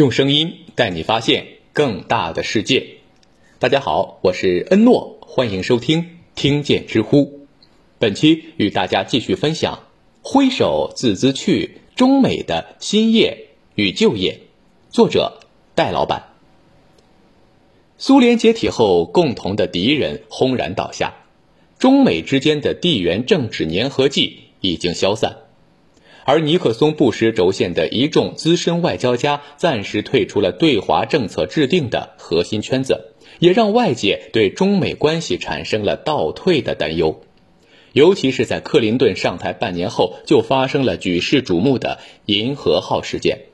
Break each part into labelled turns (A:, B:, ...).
A: 用声音带你发现更大的世界。大家好，我是恩诺，欢迎收听听见知乎。本期与大家继续分享《挥手自兹去》中美的新业与旧业，作者戴老板。苏联解体后，共同的敌人轰然倒下，中美之间的地缘政治粘合剂已经消散。而尼克松、布什轴线的一众资深外交家暂时退出了对华政策制定的核心圈子，也让外界对中美关系产生了倒退的担忧。尤其是在克林顿上台半年后，就发生了举世瞩目的“银河号”事件。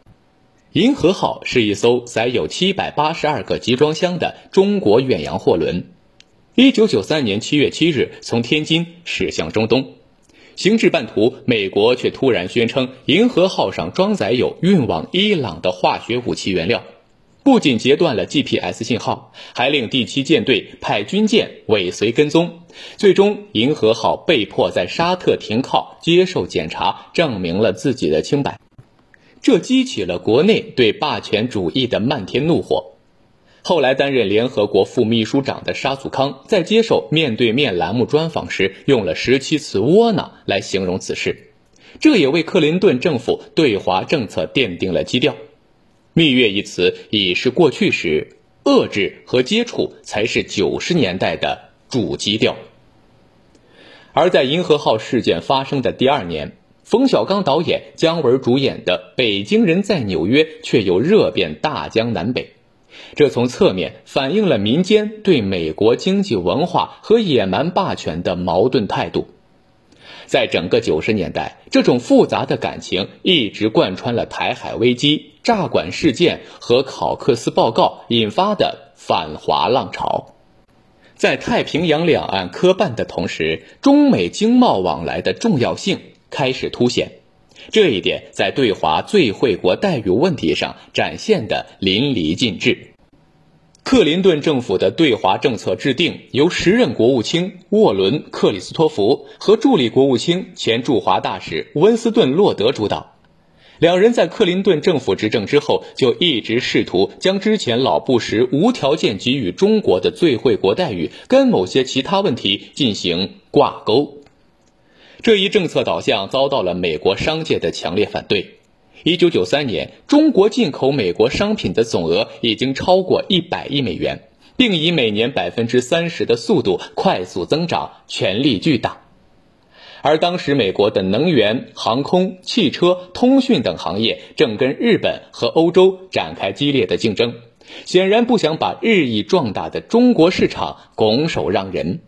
A: 银河号是一艘载有七百八十二个集装箱的中国远洋货轮，一九九三年七月七日从天津驶向中东。行至半途，美国却突然宣称银河号上装载有运往伊朗的化学武器原料，不仅截断了 GPS 信号，还令第七舰队派军舰尾随跟踪。最终，银河号被迫在沙特停靠接受检查，证明了自己的清白。这激起了国内对霸权主义的漫天怒火。后来担任联合国副秘书长的沙祖康在接受《面对面》栏目专访时，用了十七次“窝囊”来形容此事，这也为克林顿政府对华政策奠定了基调。蜜月一词已是过去时，遏制和接触才是九十年代的主基调。而在银河号事件发生的第二年，冯小刚导演、姜文主演的《北京人在纽约》却又热遍大江南北。这从侧面反映了民间对美国经济文化和野蛮霸权的矛盾态度。在整个九十年代，这种复杂的感情一直贯穿了台海危机、炸管事件和考克斯报告引发的反华浪潮。在太平洋两岸磕绊的同时，中美经贸往来的重要性开始凸显。这一点在对华最惠国待遇问题上展现的淋漓尽致。克林顿政府的对华政策制定由时任国务卿沃伦·克里斯托弗和助理国务卿、前驻华大使温斯顿·洛德主导。两人在克林顿政府执政之后，就一直试图将之前老布什无条件给予中国的最惠国待遇跟某些其他问题进行挂钩。这一政策导向遭到了美国商界的强烈反对。一九九三年，中国进口美国商品的总额已经超过一百亿美元，并以每年百分之三十的速度快速增长，权力巨大。而当时，美国的能源、航空、汽车、通讯等行业正跟日本和欧洲展开激烈的竞争，显然不想把日益壮大的中国市场拱手让人。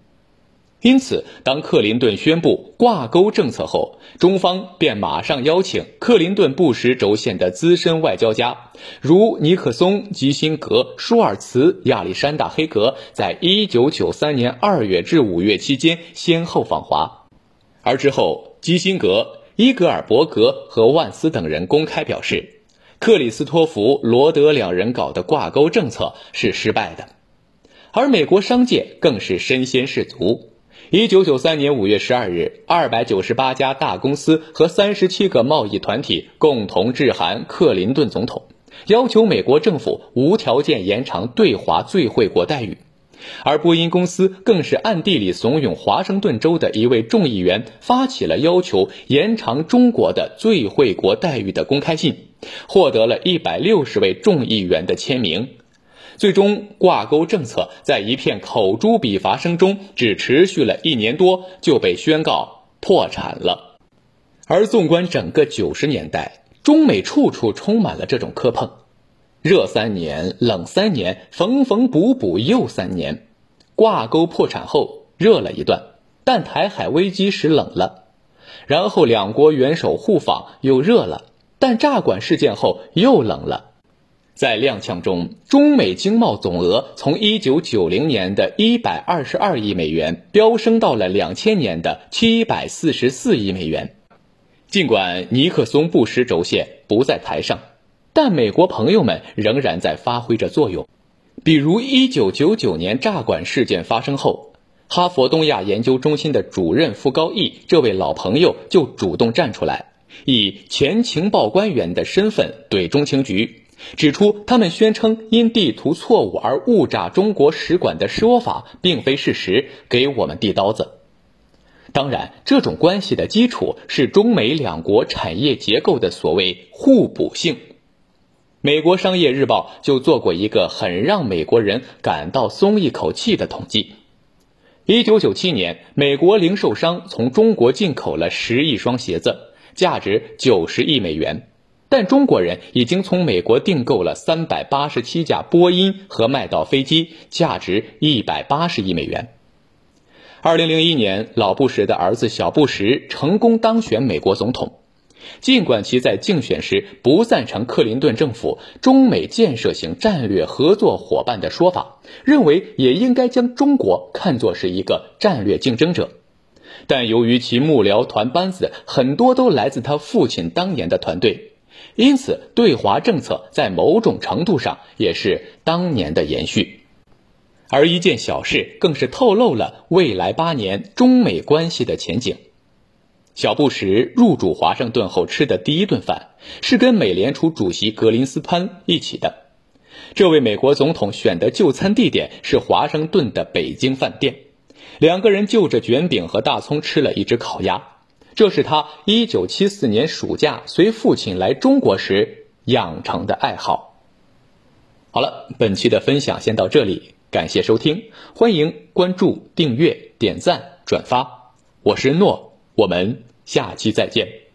A: 因此，当克林顿宣布挂钩政策后，中方便马上邀请克林顿布什轴线的资深外交家，如尼克松、基辛格、舒尔茨、亚历山大·黑格，在一九九三年二月至五月期间先后访华。而之后，基辛格、伊格尔伯格和万斯等人公开表示，克里斯托弗、罗德两人搞的挂钩政策是失败的，而美国商界更是身先士卒。一九九三年五月十二日，二百九十八家大公司和三十七个贸易团体共同致函克林顿总统，要求美国政府无条件延长对华最惠国待遇。而波音公司更是暗地里怂恿华盛顿州的一位众议员发起了要求延长中国的最惠国待遇的公开信，获得了一百六十位众议员的签名。最终，挂钩政策在一片口诛笔伐声中，只持续了一年多，就被宣告破产了。而纵观整个九十年代，中美处处充满了这种磕碰，热三年，冷三年，缝缝补补又三年。挂钩破产后热了一段，但台海危机时冷了；然后两国元首互访又热了，但炸管事件后又冷了。在踉跄中，中美经贸总额从一九九零年的一百二十二亿美元飙升到了两千年的七百四十四亿美元。尽管尼克松布什轴线不在台上，但美国朋友们仍然在发挥着作用。比如一九九九年炸管事件发生后，哈佛东亚研究中心的主任傅高义这位老朋友就主动站出来，以前情报官员的身份怼中情局。指出他们宣称因地图错误而误炸中国使馆的说法并非事实，给我们递刀子。当然，这种关系的基础是中美两国产业结构的所谓互补性。美国商业日报就做过一个很让美国人感到松一口气的统计：一九九七年，美国零售商从中国进口了十亿双鞋子，价值九十亿美元，但中国人已经从美国订购了三百八十七架波音和麦道飞机，价值一百八十亿美元。二零零一年，老布什的儿子小布什成功当选美国总统。尽管其在竞选时不赞成克林顿政府中美建设型战略合作伙伴的说法，认为也应该将中国看作是一个战略竞争者，但由于其幕僚团班子很多都来自他父亲当年的团队，因此对华政策在某种程度上也是当年的延续。而一件小事，更是透露了未来八年中美关系的前景。小布什入主华盛顿后吃的第一顿饭，是跟美联储主席格林斯潘一起的。这位美国总统选的就餐地点是华盛顿的北京饭店，两个人就着卷饼和大葱吃了一只烤鸭。这是他一九七四年暑假随父亲来中国时养成的爱好。好了，本期的分享先到这里。感谢收听，欢迎关注、订阅、点赞、转发。我是诺，我们下期再见。